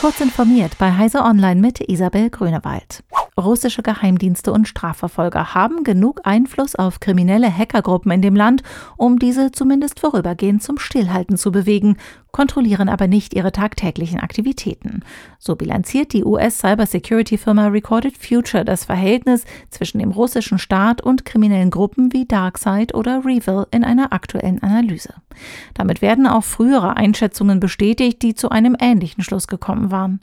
Kurz informiert bei Heise Online mit Isabel Grünewald. Russische Geheimdienste und Strafverfolger haben genug Einfluss auf kriminelle Hackergruppen in dem Land, um diese zumindest vorübergehend zum Stillhalten zu bewegen, kontrollieren aber nicht ihre tagtäglichen Aktivitäten. So bilanziert die US-Cybersecurity-Firma Recorded Future das Verhältnis zwischen dem russischen Staat und kriminellen Gruppen wie DarkSide oder Revil in einer aktuellen Analyse. Damit werden auch frühere Einschätzungen bestätigt, die zu einem ähnlichen Schluss gekommen waren.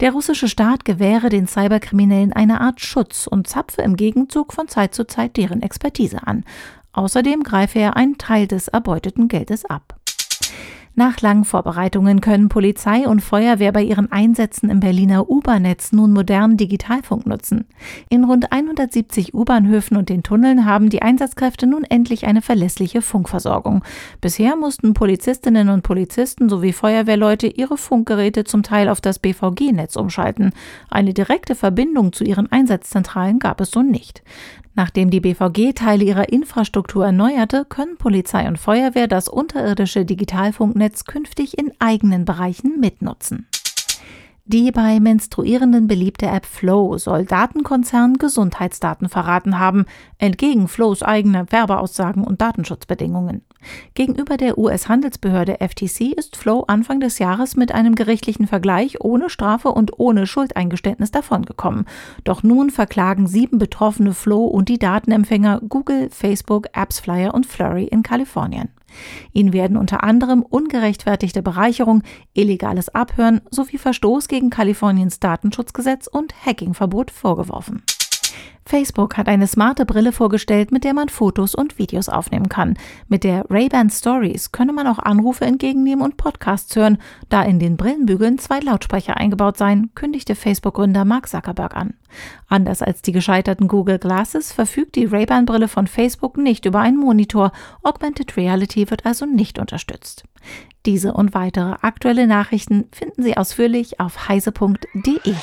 Der russische Staat gewähre den Cyberkriminellen eine Art Schutz und zapfe im Gegenzug von Zeit zu Zeit deren Expertise an. Außerdem greife er einen Teil des erbeuteten Geldes ab. Nach langen Vorbereitungen können Polizei und Feuerwehr bei ihren Einsätzen im Berliner U-Bahn-Netz nun modernen Digitalfunk nutzen. In rund 170 U-Bahnhöfen und den Tunneln haben die Einsatzkräfte nun endlich eine verlässliche Funkversorgung. Bisher mussten Polizistinnen und Polizisten sowie Feuerwehrleute ihre Funkgeräte zum Teil auf das BVG-Netz umschalten. Eine direkte Verbindung zu ihren Einsatzzentralen gab es so nicht. Nachdem die BVG Teile ihrer Infrastruktur erneuerte, können Polizei und Feuerwehr das unterirdische Digitalfunknetz künftig in eigenen Bereichen mitnutzen. Die bei Menstruierenden beliebte App Flow soll Datenkonzernen Gesundheitsdaten verraten haben, entgegen Flows eigener Werbeaussagen und Datenschutzbedingungen. Gegenüber der US-Handelsbehörde FTC ist Flow Anfang des Jahres mit einem gerichtlichen Vergleich ohne Strafe und ohne Schuldeingeständnis davongekommen. Doch nun verklagen sieben betroffene Flow und die Datenempfänger Google, Facebook, AppsFlyer und Flurry in Kalifornien. Ihnen werden unter anderem ungerechtfertigte Bereicherung, illegales Abhören sowie Verstoß gegen Kaliforniens Datenschutzgesetz und Hackingverbot vorgeworfen. Facebook hat eine smarte Brille vorgestellt, mit der man Fotos und Videos aufnehmen kann. Mit der Ray-Ban Stories könne man auch Anrufe entgegennehmen und Podcasts hören, da in den Brillenbügeln zwei Lautsprecher eingebaut seien, kündigte Facebook-Gründer Mark Zuckerberg an. Anders als die gescheiterten Google Glasses verfügt die Ray-Ban Brille von Facebook nicht über einen Monitor. Augmented Reality wird also nicht unterstützt. Diese und weitere aktuelle Nachrichten finden Sie ausführlich auf heise.de.